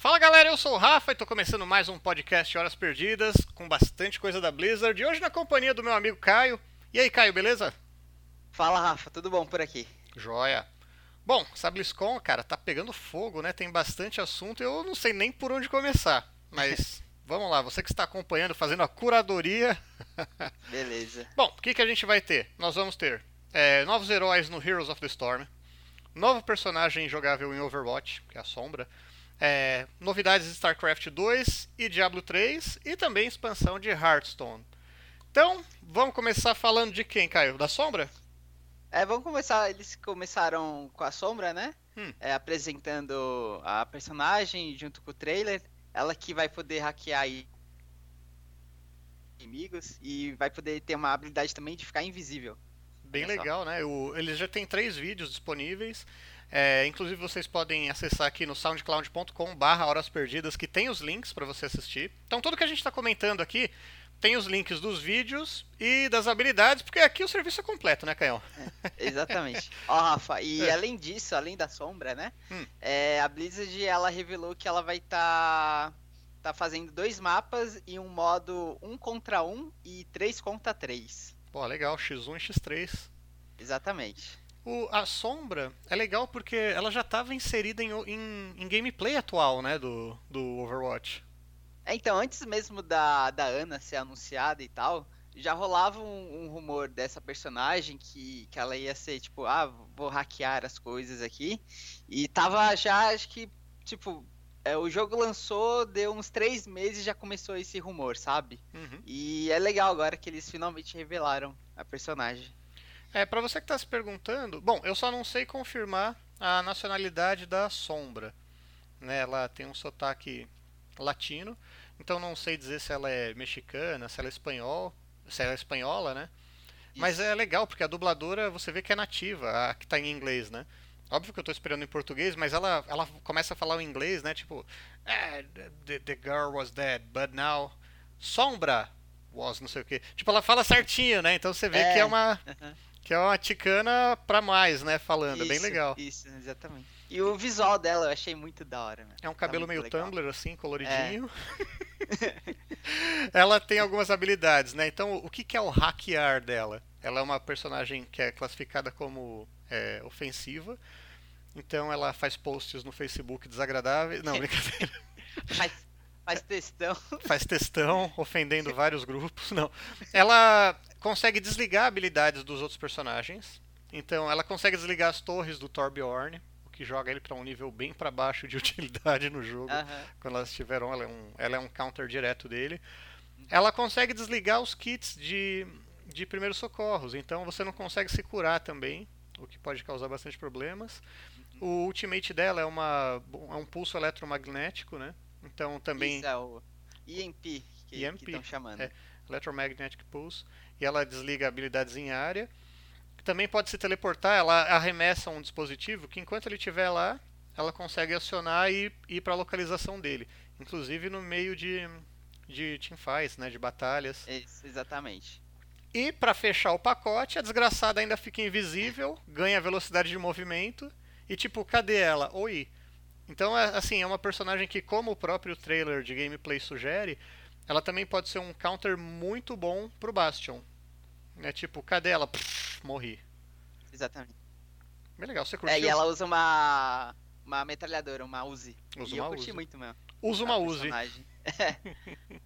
Fala galera, eu sou o Rafa e tô começando mais um podcast Horas Perdidas com bastante coisa da Blizzard. E hoje na companhia do meu amigo Caio. E aí, Caio, beleza? Fala, Rafa, tudo bom por aqui? Joia. Bom, essa BlizzCon, cara, tá pegando fogo, né? Tem bastante assunto e eu não sei nem por onde começar. Mas vamos lá, você que está acompanhando, fazendo a curadoria. Beleza. Bom, o que, que a gente vai ter? Nós vamos ter é, novos heróis no Heroes of the Storm, novo personagem jogável em Overwatch, que é a Sombra, é, novidades de StarCraft 2 e Diablo 3 e também expansão de Hearthstone. Então, vamos começar falando de quem, Caio? Da Sombra? É, vamos começar. Eles começaram com a Sombra, né? Hum. É, apresentando a personagem junto com o trailer. Ela que vai poder hackear inimigos e vai poder ter uma habilidade também de ficar invisível. Bem legal, né? O, eles já têm três vídeos disponíveis. É, inclusive vocês podem acessar aqui no soundcloud.com barra horas perdidas que tem os links para você assistir. Então tudo que a gente está comentando aqui tem os links dos vídeos e das habilidades, porque aqui o serviço é completo, né, Caião? Exatamente. Ó, Rafa, e É. além disso, além da Sombra, né? Hum. é, a Blizzard ela revelou que ela vai estar tá fazendo dois mapas e um modo um contra um e três contra três. Pô, legal, X1 e X3. Exatamente. O, a Sombra é legal porque ela já estava inserida em, em, em gameplay atual, né, do, do Overwatch. É, então, antes mesmo da, da Ana ser anunciada e tal, já rolava um, um rumor dessa personagem que, que ela ia ser, tipo, ah, vou hackear as coisas aqui. E tava já, acho que, tipo, é, o jogo lançou, deu uns três meses e já começou esse rumor, sabe? Uhum. E é legal agora que eles finalmente revelaram a personagem. É, pra você que tá se perguntando, bom, eu só não sei confirmar a nacionalidade da Sombra. Né? Ela tem um sotaque latino, então não sei dizer se ela é mexicana, se ela é espanhol, se ela é espanhola, né? Mas é legal, porque a dubladora você vê que é nativa, a que tá em inglês, né? Óbvio que eu tô esperando em português, mas ela, ela começa a falar o inglês, né? Tipo, "Ah, the, the girl was dead, but now Sombra was não sei o que. Tipo, ela fala certinho, né? Então você vê É. que é uma que é uma ticana pra mais, né? Falando, é bem Isso, legal. Isso, exatamente. E o visual dela eu achei muito da hora, mano. É um Tá cabelo muito meio legal. Tumblr, assim, coloridinho. ela tem algumas habilidades, né? Então, o que, que é o hackear dela? Ela é uma personagem que é classificada como é, ofensiva. Então, ela faz posts no Facebook desagradáveis. Não, brincadeira. Faz, faz textão. faz textão, ofendendo vários grupos. Não. Ela consegue desligar habilidades dos outros personagens. Então, ela consegue desligar as torres do Torbjorn, o que joga ele para um nível bem para baixo de utilidade no jogo. Aham. Quando elas estiveram, ela é um, ela é um counter direto dele. Ela consegue desligar os kits de, de primeiros socorros, então você não consegue se curar também, o que pode causar bastante problemas. O ultimate dela é, uma, é um pulso eletromagnético, né? Então também Isso é o EMP que EMP, estão chamando. é. Electromagnetic Pulse, e ela desliga habilidades em área. Também pode se teleportar, ela arremessa um dispositivo que enquanto ele estiver lá, ela consegue acionar e ir para a localização dele, inclusive no meio de, de teamfights, né, de batalhas. Isso, exatamente. E para fechar o pacote, a desgraçada ainda fica invisível, ganha velocidade de movimento e tipo, cadê ela? Oi. Então, é, assim, é uma personagem que, como o próprio trailer de gameplay sugere, ela também pode ser um counter muito bom pro Bastion. É tipo, cadê ela? Pff, morri. Exatamente. Bem legal, você curtiu? É, e ela usa uma uma metralhadora, uma Uzi. Usa e eu uma curti Uzi. muito mesmo. Usa uma Uzi. personagem.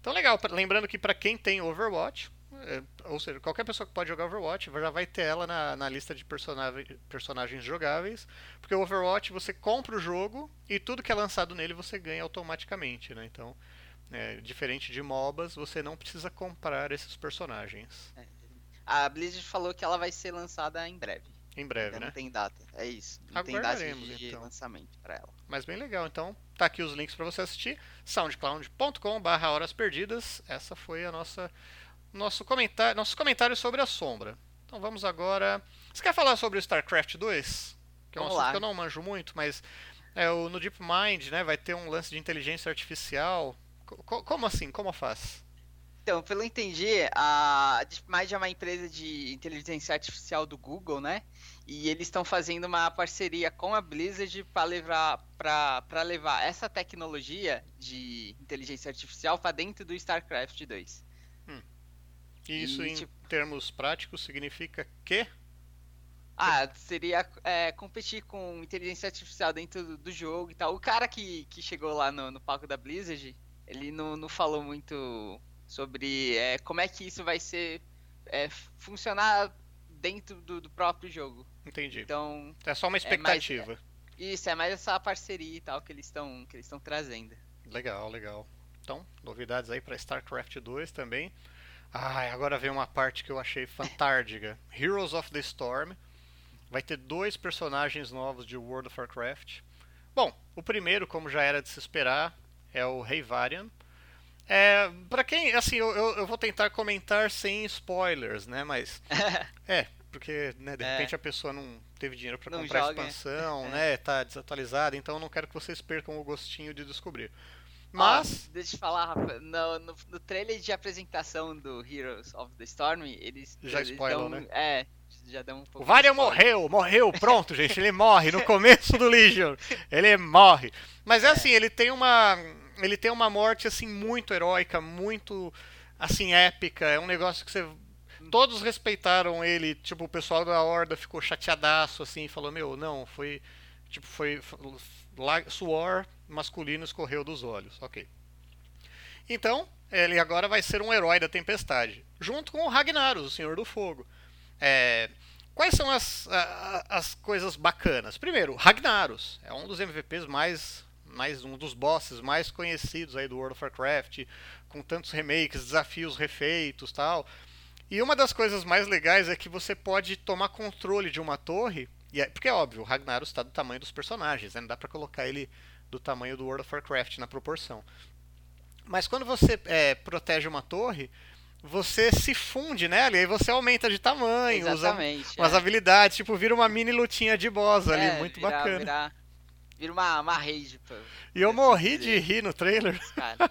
Então, legal. Lembrando que para quem tem Overwatch, é, ou seja, qualquer pessoa que pode jogar Overwatch já vai ter ela na, na lista de personagens jogáveis, porque o Overwatch você compra o jogo e tudo que é lançado nele você ganha automaticamente, né? Então, é, diferente de MOBAs, você não precisa comprar esses personagens A Blizzard falou que ela vai ser lançada em breve. em breve, Ainda né? não tem data. É isso. Não tem data de então. lançamento pra ela. Mas bem legal. Então, tá aqui os links para você assistir. soundcloud.com/barra horas perdidas. Essa foi a nossa nosso comentário, nossos comentários sobre a sombra. Então vamos agora. Você quer falar sobre o StarCraft 2? Que é um Vamos assunto lá. que eu não manjo muito, mas é, o, no DeepMind, né, vai ter um lance de inteligência artificial. Co- co- como assim? Como faz? Então, pelo entendi, a mais é uma empresa de inteligência artificial do Google, né? E eles estão fazendo uma parceria com a Blizzard para levar para levar essa tecnologia de inteligência artificial para dentro do StarCraft 2. Hum. E isso e, em tipo... termos práticos significa que ah, seria é, competir com inteligência artificial dentro do, do, jogo e tal. O cara que, que chegou lá no, no palco da Blizzard, ele não, não falou muito sobre é, como é que isso vai ser é, funcionar dentro do, do, próprio jogo. Entendi. Então é só uma expectativa. É mais, isso é mais essa parceria e tal que eles estão que eles estão trazendo. Legal, legal. Então novidades aí para StarCraft 2 também. Ah, agora vem uma parte que eu achei fantástica. Heroes of the Storm vai ter dois personagens novos de World of Warcraft. Bom, o primeiro, como já era de se esperar, é o Rei Varian. É, para quem, assim, eu, eu, vou tentar comentar sem spoilers, né? Mas é, porque né, de é. repente a pessoa não teve dinheiro para comprar joga. expansão, é. né? Tá desatualizada, então eu não quero que vocês percam o gostinho de descobrir. Mas. Oh, deixa eu falar, Rafa. No, no, no, trailer de apresentação do Heroes of the Storm, eles. Já eles spoilam, dão, né? É, já deu um pouco. O Varian morreu, morreu, pronto, gente. Ele morre no começo do Legion. Ele morre. Mas é, é, assim, ele tem uma. Ele tem uma morte assim muito heróica, muito assim épica. É um negócio que você. Todos respeitaram ele, tipo, o pessoal da Horda ficou chateadaço, assim, falou, meu, não, foi. Tipo, foi. suor masculino escorreu dos olhos. Ok. Então, ele agora vai ser um herói da tempestade. Junto com o Ragnaros, o Senhor do Fogo. É, quais são as, as coisas bacanas? Primeiro, Ragnaros é um dos MVPs mais, mais um dos bosses mais conhecidos aí do World of Warcraft, com tantos remakes, desafios refeitos, tal. E uma das coisas mais legais é que você pode tomar controle de uma torre, e é, porque é óbvio, o Ragnaros está do tamanho dos personagens, né? não dá para colocar ele do tamanho do World of Warcraft na proporção. Mas quando você é, protege uma torre, você se funde nela e aí você aumenta de tamanho, Exatamente, usa umas é. habilidades, tipo, vira uma mini lutinha de boss é, ali, muito virar, bacana. Virar, vira uma, uma rage, pô. E eu morri de rir no trailer.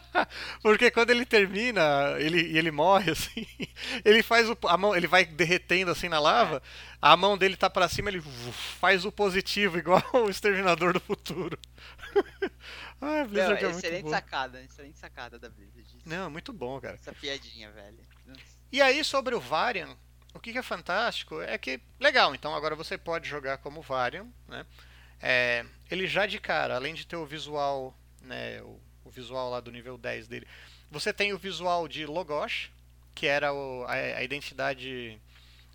porque quando ele termina, ele, ele morre assim, ele faz o a mão, ele vai derretendo assim na lava, é. a mão dele tá para cima, ele faz o positivo igual o exterminador do futuro. ah, Blizzard Não, é excelente muito sacada, excelente sacada da Blizzard. Não, muito bom, cara. Essa piadinha, velho. E aí sobre o Varian, o que, é fantástico é que, legal, então agora você pode jogar como Varian, né? É, ele já de cara, além de ter o visual, né, o, o, visual lá do nível 10 dele, você tem o visual de Logosh, que era o, a, a, identidade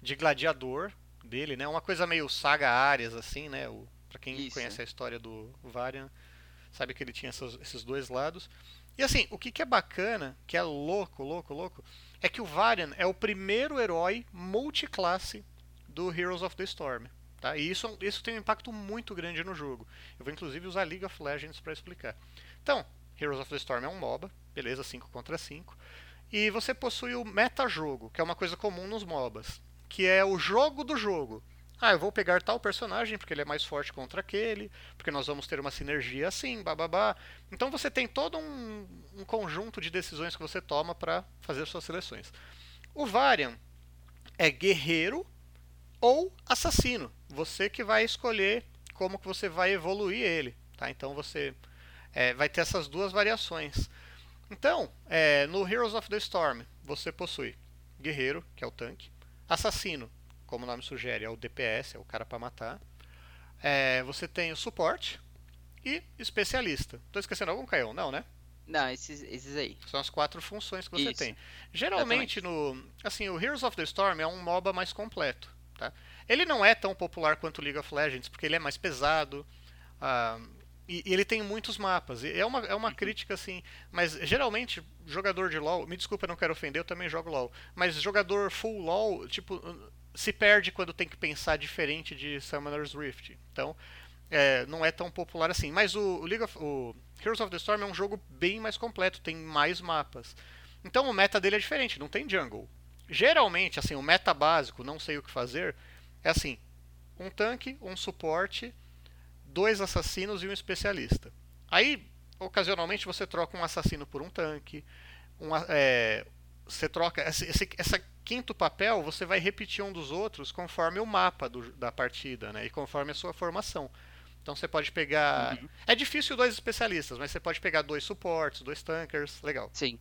de gladiador dele, né? Uma coisa meio saga Arias, assim, né? O, pra quem Isso. conhece a história do Varian, sabe que ele tinha essas, esses dois lados. E assim, o que, que é bacana, que é louco, louco, louco, é que o Varian é o primeiro herói multiclasse do Heroes of the Storm. Tá? E isso, isso tem um impacto muito grande no jogo. Eu vou inclusive usar League of Legends para explicar. Então, Heroes of the Storm é um MOBA, beleza, 5 contra 5. E você possui o metajogo, que é uma coisa comum nos MOBAs, que é o jogo do jogo. Ah, eu vou pegar tal personagem porque ele é mais forte contra aquele, porque nós vamos ter uma sinergia assim, bababá. Então você tem todo um, um conjunto de decisões que você toma para fazer suas seleções. O Varian é guerreiro ou assassino. Você que vai escolher como que você vai evoluir ele. Tá? Então você é, vai ter essas duas variações. Então, é, no Heroes of the Storm, você possui guerreiro, que é o tanque, assassino, como o nome sugere, é o DPS, é o cara para matar. É, você tem o suporte e especialista. Estou esquecendo algum, Caio? Não, né? Não, esses, esses aí. São as quatro funções que você Isso. tem. Geralmente, Exatamente. no, assim, o Heroes of the Storm é um MOBA mais completo. Tá? Ele não é tão popular quanto League of Legends, porque ele é mais pesado. Uh, e, e, ele tem muitos mapas. É uma, é uma uhum. crítica, assim. Mas geralmente, jogador de LoL. Me desculpa, não quero ofender, eu também jogo LoL. Mas jogador full LoL, tipo, se perde quando tem que pensar diferente de Summoner's Rift. Então, é, não é tão popular assim. Mas o, o, League of, o Heroes of the Storm é um jogo bem mais completo, tem mais mapas. Então o meta dele é diferente, não tem jungle. Geralmente, assim, o meta básico, não sei o que fazer, é assim: um tanque, um suporte, dois assassinos e um especialista. Aí, ocasionalmente, você troca um assassino por um tanque, um, é, você troca esse, esse essa quinto papel, você vai repetir um dos outros conforme o mapa do, da partida, né? E conforme a sua formação. Então você pode pegar. Uhum. É difícil dois especialistas, mas você pode pegar dois suportes, dois tankers, legal. Sim.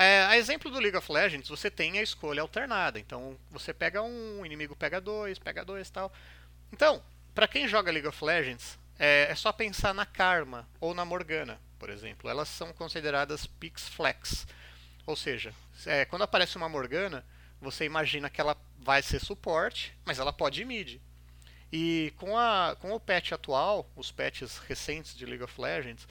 É, a exemplo do League of Legends, você tem a escolha alternada. Então você pega um, o inimigo pega dois, pega dois tal. Então, para quem joga League of Legends, é, é, só pensar na Karma ou na Morgana, por exemplo. Elas são consideradas picks flex. Ou seja, é, quando aparece uma Morgana, você imagina que ela vai ser suporte, mas ela pode ir mid. E com, a, com o patch atual, os patches recentes de League of Legends,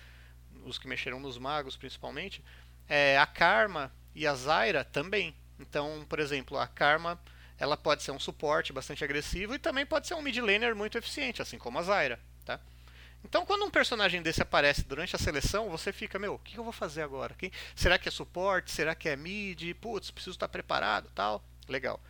os que mexeram nos magos principalmente, é, a Karma e a Zyra também. Então, por exemplo, a Karma ela pode ser um suporte bastante agressivo e também pode ser um mid laner muito eficiente, assim como a Zyra. Tá? Então, quando um personagem desse aparece durante a seleção, você fica, meu, o que eu vou fazer agora? Quem... Será que é suporte? Será que é mid? Putz, preciso estar preparado tal. Legal.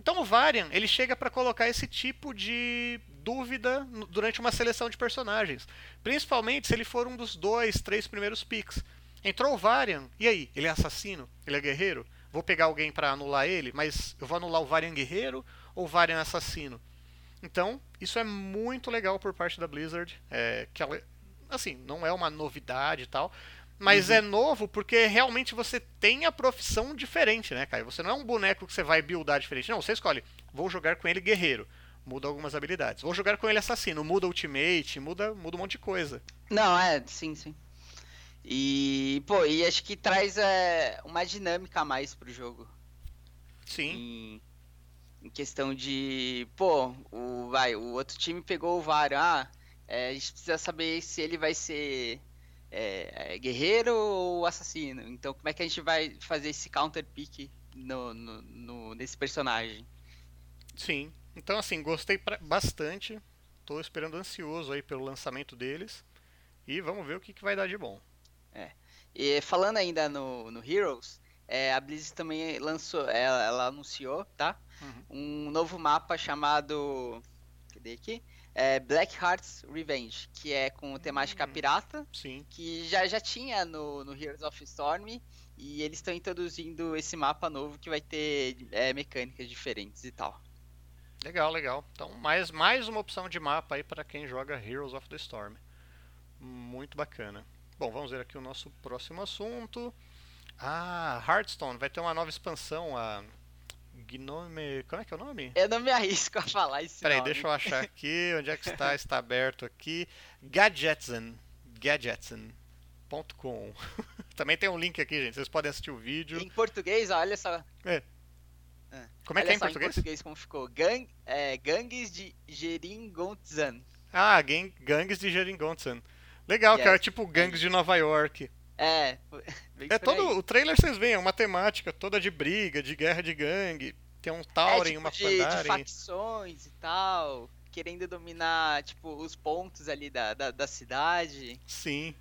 Então o Varian, ele chega para colocar esse tipo de dúvida durante uma seleção de personagens. Principalmente se ele for um dos dois, três primeiros picks. Entrou o Varian, e aí? Ele é assassino? Ele é guerreiro? Vou pegar alguém para anular ele, mas eu vou anular o Varian guerreiro ou o Varian assassino? Então, isso é muito legal por parte da Blizzard. É, que ela, assim, não é uma novidade e tal, mas uhum. é novo porque realmente você tem a profissão diferente, né, Caio? Você não é um boneco que você vai buildar diferente. Não, você escolhe, vou jogar com ele guerreiro. Muda algumas habilidades. Vou jogar com ele assassino, muda ultimate, muda, muda um monte de coisa. Não, é, sim, sim. E, pô, e acho que traz é, uma dinâmica a mais pro jogo. Sim. Em, em, questão de, pô, o, vai, o outro time pegou o VAR, ah, é, a gente precisa saber se ele vai ser é, é, guerreiro ou assassino. Então, como é que a gente vai fazer esse counter pick no, no, no nesse personagem? Sim. Então, assim, gostei pra, bastante. Tô esperando ansioso aí pelo lançamento deles. E vamos ver o que, que vai dar de bom. É. E falando ainda no, no Heroes, é, a Blizzard também lançou, ela, ela anunciou, tá? Uhum. Um novo mapa chamado. Cadê aqui? É Black Hearts Revenge, que é com temática uhum. pirata. Sim. Que já, já tinha no, no Heroes of Storm. E eles estão introduzindo esse mapa novo que vai ter é, mecânicas diferentes e tal. Legal, legal. Então, mais, mais uma opção de mapa aí para quem joga Heroes of the Storm. Muito bacana. Bom, vamos ver aqui o nosso próximo assunto. Ah, Hearthstone vai ter uma nova expansão, a Gnome. Como é que é o nome? Eu não me arrisco a falar isso. Peraí, deixa eu achar aqui. Onde é que está? Está aberto aqui. Gadgetson. Gadgetson.com. Também tem um link aqui, gente. Vocês podem assistir o vídeo. Em português, olha só. É. é. Como é olha que é em português? Em português, como ficou? Gang, é, gangues de Geringontzan. Ah, gang, gangues de Geringontzan. Legal, yes. cara, tipo gangues de Nova York. É, é todo o trailer vocês veem, é uma temática toda de briga, de guerra de gangue. Tem um Tauren, é, tipo, uma de, de facções e tal, querendo dominar, tipo, os pontos ali da, da, da cidade. Sim.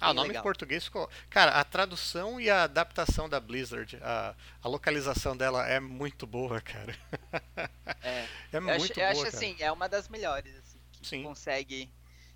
Ah, o nome legal. em português ficou. Cara, a tradução e a adaptação da Blizzard, a, a localização dela é muito boa, cara. É, é muito acho, boa. Eu acho cara. assim, é uma das melhores, assim, que Sim. consegue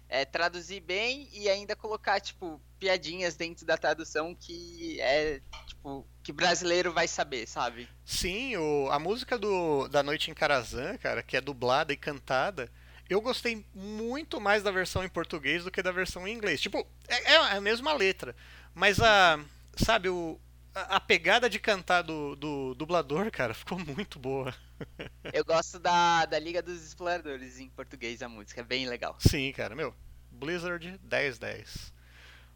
é, traduzir bem e ainda colocar, tipo, piadinhas dentro da tradução que é, tipo, que brasileiro vai saber, sabe? Sim, o, a música do, da Noite em Carazan, cara, que é dublada e cantada, eu gostei muito mais da versão em português do que da versão em inglês. Tipo, é, é a mesma letra, mas a, sabe, o, a, a pegada de cantar do, do dublador, cara, ficou muito boa. Eu gosto da, da Liga dos Exploradores em português, a música, é bem legal. Sim, cara, meu. Blizzard 1010.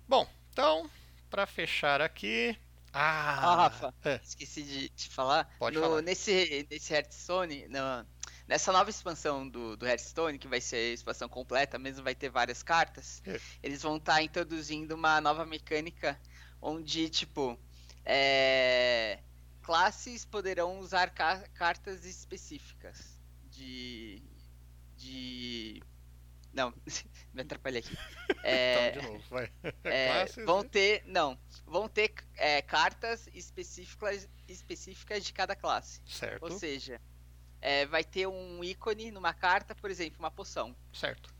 Bom, então, para fechar aqui. Ah, ah Rafa, é. esqueci de te falar. Pode no, falar. Nesse, nesse Hearthstone, no, nessa nova expansão do, do Hearthstone, que vai ser a expansão completa, mesmo vai ter várias cartas, é. eles vão estar tá introduzindo uma nova mecânica onde, tipo, é, classes poderão usar ca cartas específicas de. de. Não, me atrapalhei aqui. É, então, de novo, vai. É, classes, vão né? ter. Não, vão ter é, cartas específicas, específicas de cada classe. Certo. Ou seja, é, vai ter um ícone numa carta, por exemplo, uma poção. Certo.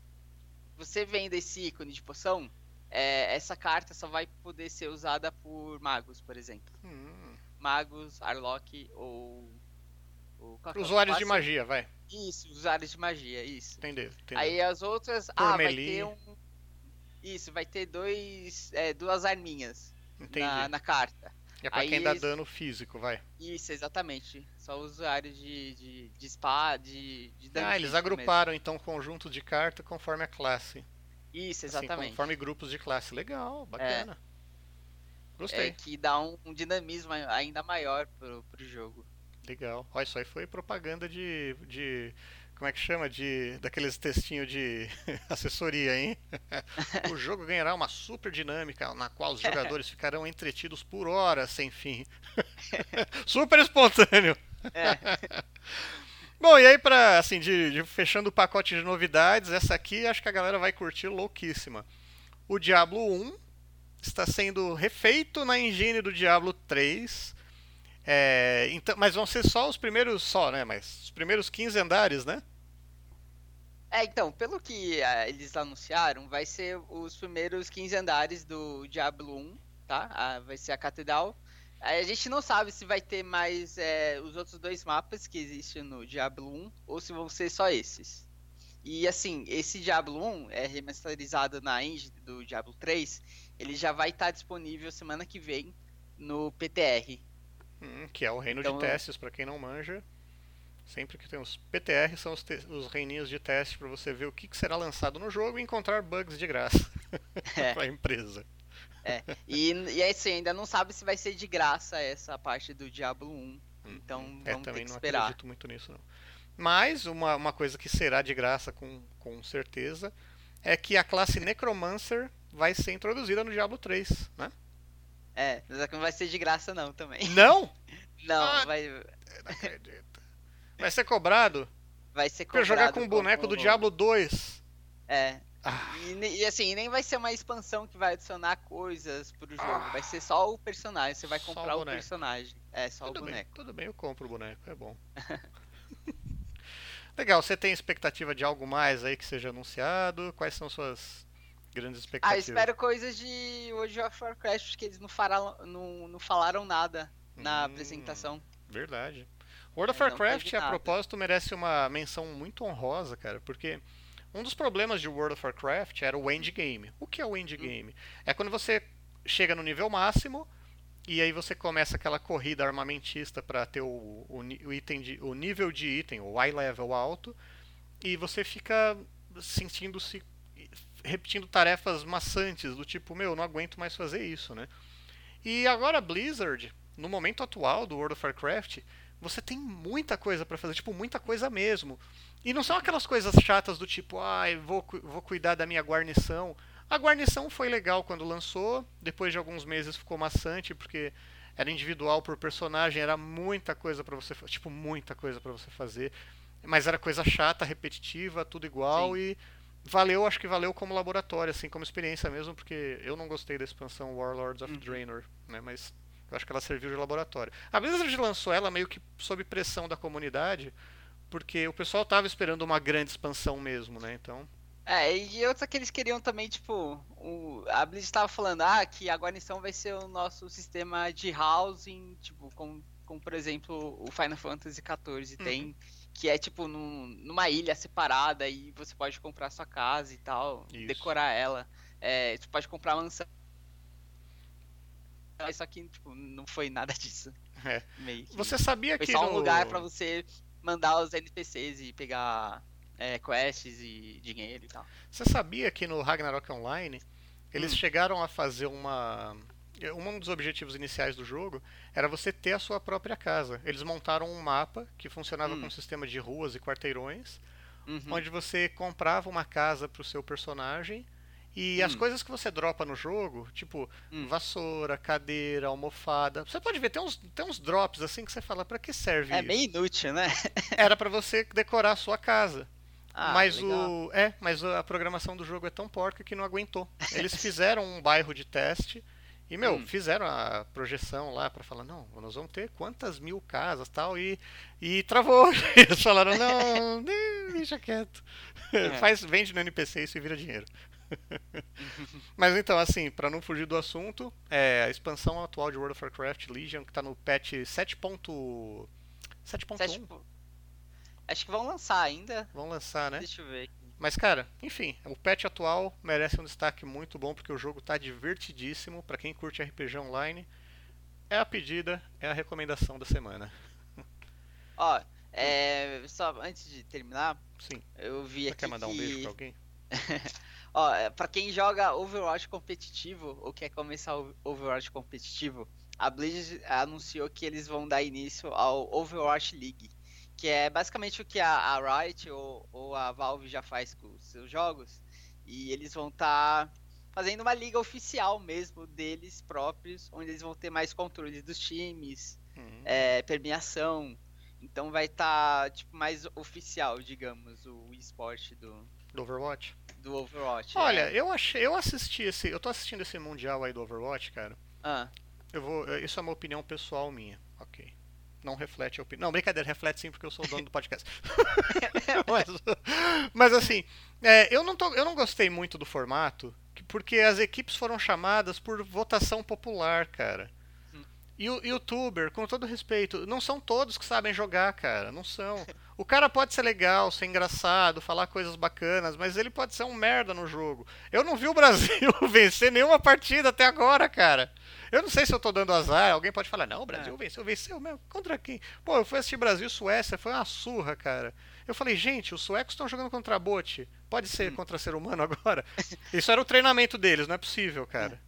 Você vendo esse ícone de poção, é, essa carta só vai poder ser usada por magos, por exemplo. Hum. magos, Arlok ou. ou que é o Usuários de magia, vai. Isso, usuários de magia, isso. Entendeu? entendeu. Aí as outras. Ah, vai ter um. Isso, vai ter dois. é, duas arminhas na, na carta. É pra aí quem dá dano físico, vai. Isso, exatamente. Só usuários de, de, de spa, de, de dano Ah, eles agruparam então um conjunto de carta conforme a classe. Isso, Assim, exatamente. conforme grupos de classe. Legal, bacana. Gostei. É, que dá um, um dinamismo ainda maior pro, pro jogo. Legal. Olha, isso aí foi propaganda de. de como é que chama? De. Daqueles textinhos de assessoria, hein? o jogo ganhará uma super dinâmica na qual os jogadores ficarão entretidos por horas sem fim. super espontâneo. É, Bom, e aí pra, assim, de, de- fechando o pacote de novidades, essa aqui acho que a galera vai curtir louquíssima. O Diablo 1 está sendo refeito na engine do Diablo 3. É, então, mas vão ser só os primeiros, só, né? Mas os primeiros 15 andares, né? É, então, pelo que ah, eles anunciaram, vai ser os primeiros 15 andares do Diablo 1, tá? Ah, vai ser a Catedral. A gente não sabe se vai ter mais é, os outros dois mapas que existem no Diablo 1 ou se vão ser só esses. E assim, esse Diablo 1 é remasterizado na engine do Diablo 3, ele já vai estar disponível semana que vem no PTR. Hum, que é o reino Então, de testes, pra quem não manja. Sempre que tem os PTR, são os, os reininhos de teste pra você ver o que, que será lançado no jogo e encontrar bugs de graça É. pra empresa. E, e assim, ainda não sabe se vai ser de graça essa parte do Diablo 1. Então É, vamos ter também que não esperar. acredito muito nisso, não. Mas uma, uma coisa que será de graça com, com certeza é que a classe Necromancer vai ser introduzida no Diablo 3, né? É, mas é não vai ser de graça não também. Não? Não, Ah. vai, Não acredito. Vai ser cobrado vai ser pra jogar com o boneco do como- Diablo 2. É, Ah, e, e assim, nem vai ser uma expansão que vai adicionar coisas pro jogo, vai ser só o personagem, você vai o comprar o, boneco. personagem. É, só tudo o bem, boneco. tudo bem, eu compro o boneco, é bom. Legal, você tem expectativa de algo mais aí que seja anunciado? Quais são suas grandes Ah, expectativas? espero coisas de World of Warcraft, que eles não, falaram, não, não falaram nada na Hum. apresentação. Verdade. World of É, Warcraft, a propósito, merece uma menção muito honrosa, cara, porque um dos problemas de World of Warcraft era o endgame. O que é o endgame? É quando você chega no nível máximo e aí você começa aquela corrida armamentista para ter o, o, o item de, o nível de item, o high level alto, e você fica sentindo-se repetindo tarefas maçantes do tipo, meu, não aguento mais fazer isso, né? E agora a Blizzard, no momento atual do World of Warcraft, você tem muita coisa pra fazer, tipo, muita coisa mesmo. E não são aquelas coisas chatas do tipo, ah, vou, vou cuidar da minha guarnição. A guarnição foi legal quando lançou, depois de alguns meses ficou maçante, porque era individual por personagem, era muita coisa pra você, tipo, muita coisa pra você fazer. Mas era coisa chata, repetitiva, tudo igual Sim. e valeu, acho que valeu como laboratório, assim, como experiência mesmo, porque eu não gostei da expansão Warlords of Uhum. Draenor, né, mas eu acho que ela serviu de laboratório. A Blizzard lançou ela meio que sob pressão da comunidade, porque o pessoal tava esperando uma grande expansão mesmo, né? Então, É, e outros que eles queriam também, tipo, o, a Blizzard estava falando, ah, que a guarnição vai ser o nosso sistema de housing, tipo, como, como por exemplo o Final Fantasy XIV Uhum. tem, que é tipo num- numa ilha separada e você pode comprar sua casa e tal, Isso. decorar ela. É, você pode comprar mansão. Só que, tipo, não foi nada disso. É. Meio que- você sabia foi que só um no... lugar pra você mandar os NPCs e pegar é, quests e dinheiro e tal. Você sabia que no Ragnarok Online eles Hum. chegaram a fazer uma um dos objetivos iniciais do jogo era você ter a sua própria casa. Eles montaram um mapa que funcionava Hum. com um sistema de ruas e quarteirões, Uhum. onde você comprava uma casa para o seu personagem e as Hum. coisas que você dropa no jogo, tipo Hum. vassoura, cadeira, almofada, você pode ver tem uns, tem uns drops assim que você fala para que serve É isso? meio inútil, né? Era para você decorar a sua casa. Ah, mas legal. o é, mas a programação do jogo é tão porca que não aguentou. Eles fizeram um bairro de teste e meu, Hum. fizeram a projeção lá pra falar não, nós vamos ter quantas mil casas tal e e travou. Eles falaram não, deixa quieto. É. Faz vende no NPC isso e vira dinheiro. Mas então, assim, para não fugir do assunto, é a expansão atual de World of Warcraft Legion, que tá no patch 7.1. 7.1. Acho que vão lançar ainda. Vão lançar, né? Deixa eu ver. Mas, cara, enfim, o patch atual merece um destaque muito bom porque o jogo tá divertidíssimo. para quem curte RPG online, é a pedida, é a recomendação da semana. Ó, é, só antes de terminar, Sim. eu vi Você aqui quer mandar um que... beijo pra alguém? Ó, é, pra quem joga Overwatch competitivo ou quer começar o Overwatch competitivo, a Blizzard anunciou que eles vão dar início ao Overwatch League, que é basicamente o que a, a Riot ou, ou, a Valve já faz com os seus jogos, e eles vão estar tá fazendo uma liga oficial mesmo deles próprios, onde eles vão ter mais controle dos times, uhum. é, premiação, então vai estar tá, tipo mais oficial, digamos, o esporte do do Overwatch. Do Overwatch. Olha, é. eu achei, eu assisti esse, eu tô assistindo esse mundial aí do Overwatch, cara. Ah. Eu vou, isso é uma opinião pessoal minha. OK. Não reflete a opinião. Não, brincadeira, reflete sim porque eu sou o dono do podcast. mas, mas, assim, é, eu, não tô, eu não gostei muito do formato, porque as equipes foram chamadas por votação popular, cara. E o youtuber, com todo respeito, não são todos que sabem jogar, cara. Não são. O cara pode ser legal, ser engraçado, falar coisas bacanas, mas ele pode ser um merda no jogo. Eu não vi o Brasil vencer nenhuma partida até agora, cara. Eu não sei se eu tô dando azar. Alguém pode falar, não, o Brasil é. venceu, venceu mesmo. Contra quem? Pô, eu fui assistir Brasil e Suécia, foi uma surra, cara. Eu falei, gente, os suecos estão jogando contra bot. Pode ser hum. contra ser humano agora? Isso era o treinamento deles, não é possível, cara.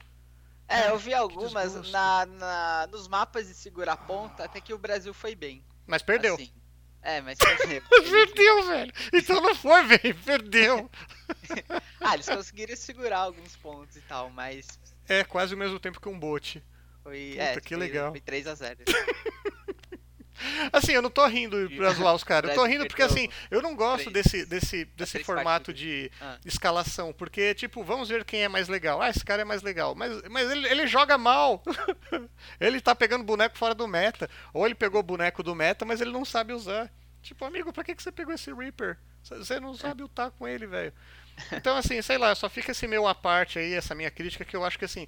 É, eu vi algumas na, na, nos mapas de segurar ponta, até que o Brasil foi bem. Mas perdeu. Assim. É, mas perdeu. perdeu, velho. Então não foi, velho. Perdeu. ah, eles conseguiram segurar alguns pontos e tal, mas. É, quase o mesmo tempo que um bot. Foi, Puta, é, que foi, legal. Foi 3x0. Assim, eu não tô rindo pra zoar os caras. Eu tô rindo porque, assim, eu não gosto desse, desse, desse formato de ah. escalação. Porque, tipo, vamos ver quem é mais legal. Ah, esse cara é mais legal. Mas, mas ele, ele joga mal. ele tá pegando boneco fora do meta. Ou ele pegou boneco do meta, mas ele não sabe usar. Tipo, amigo, pra que, que você pegou esse Reaper? Você não sabe lutar com ele, velho. Então, assim, sei lá, só fica esse meu à parte aí, essa minha crítica, que eu acho que, assim,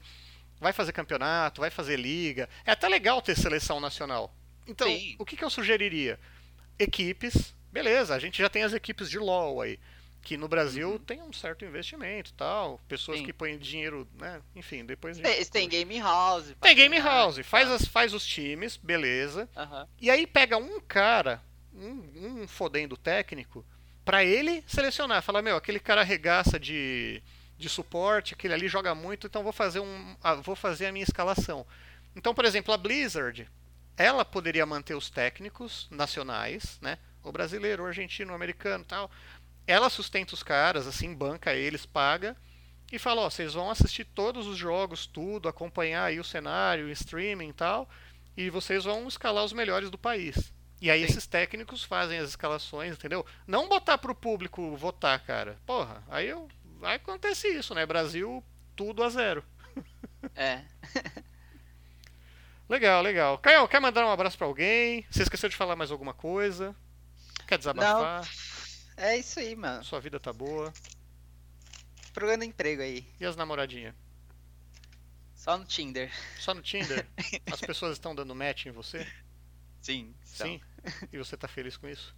vai fazer campeonato, vai fazer liga. É até legal ter seleção nacional. Então, Sim. o que, que eu sugeriria? Equipes, beleza, a gente já tem as equipes de LoL aí, que no Brasil uhum. tem um certo investimento tal, pessoas Sim. que põem dinheiro, né? Enfim, depois. Gente... Tem game house. Tem game house, faz, as, faz os times, beleza. Uhum. E aí pega um cara, um, um fodendo técnico, para ele selecionar, falar, meu, aquele cara arregaça de, de suporte, aquele ali joga muito, então vou fazer um. vou fazer a minha escalação. Então, por exemplo, a Blizzard ela poderia manter os técnicos nacionais, né? O brasileiro, o argentino, o americano, tal. Ela sustenta os caras, assim, banca eles, paga e fala, ó, vocês vão assistir todos os jogos, tudo, acompanhar aí o cenário, o streaming e tal, e vocês vão escalar os melhores do país. E aí Sim. esses técnicos fazem as escalações, entendeu? Não botar pro público votar, cara. Porra, aí eu, aí acontece isso, né? Brasil tudo a zero. É. Legal, legal. Caio, quer mandar um abraço para alguém? Você esqueceu de falar mais alguma coisa? Quer desabafar? Não. É isso aí, mano. Sua vida tá boa. Procurando emprego aí. E as namoradinhas? Só no Tinder. Só no Tinder? As pessoas estão dando match em você? Sim. Sim? E você tá feliz com isso?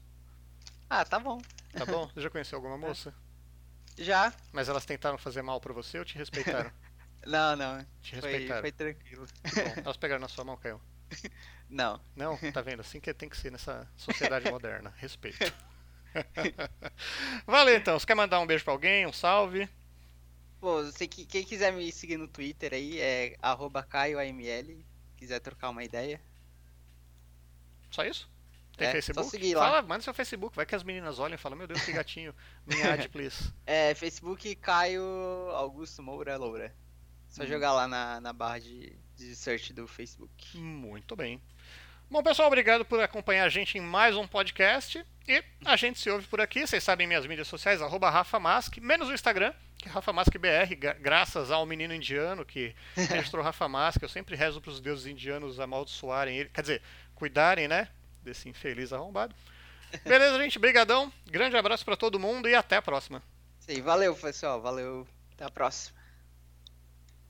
Ah, tá bom. Tá bom? Você já conheceu alguma moça? Já. Mas elas tentaram fazer mal para você ou te respeitaram? Não, não. Te respeitaram. Foi, foi tranquilo. Bom, elas pegaram na sua mão, Caio? Não. Não? Tá vendo? Assim que tem que ser nessa sociedade moderna. Respeito. Valeu então. Você quer mandar um beijo pra alguém? Um salve? Pô, você, quem quiser me seguir no Twitter aí é CaioAML. Quiser trocar uma ideia. Só isso? Tem é, Facebook? Só seguir lá. Fala, manda seu Facebook. Vai que as meninas olham e falam, meu Deus, que gatinho. Minha ad, please. É, Facebook Caio Augusto Moura Loura. Só jogar lá na, na barra de, de search do Facebook. Muito bem. Bom, pessoal, obrigado por acompanhar a gente em mais um podcast. E a gente se ouve por aqui. Vocês sabem minhas mídias sociais, arroba Rafa Mask, menos o Instagram, que é Rafa Mask BR, graças ao menino indiano que registrou Rafa Mask. Eu sempre rezo para os deuses indianos amaldiçoarem ele. Quer dizer, cuidarem, né? Desse infeliz arrombado. Beleza, gente? Brigadão. Grande abraço para todo mundo e até a próxima. Sim, valeu, pessoal. Valeu. Até a próxima.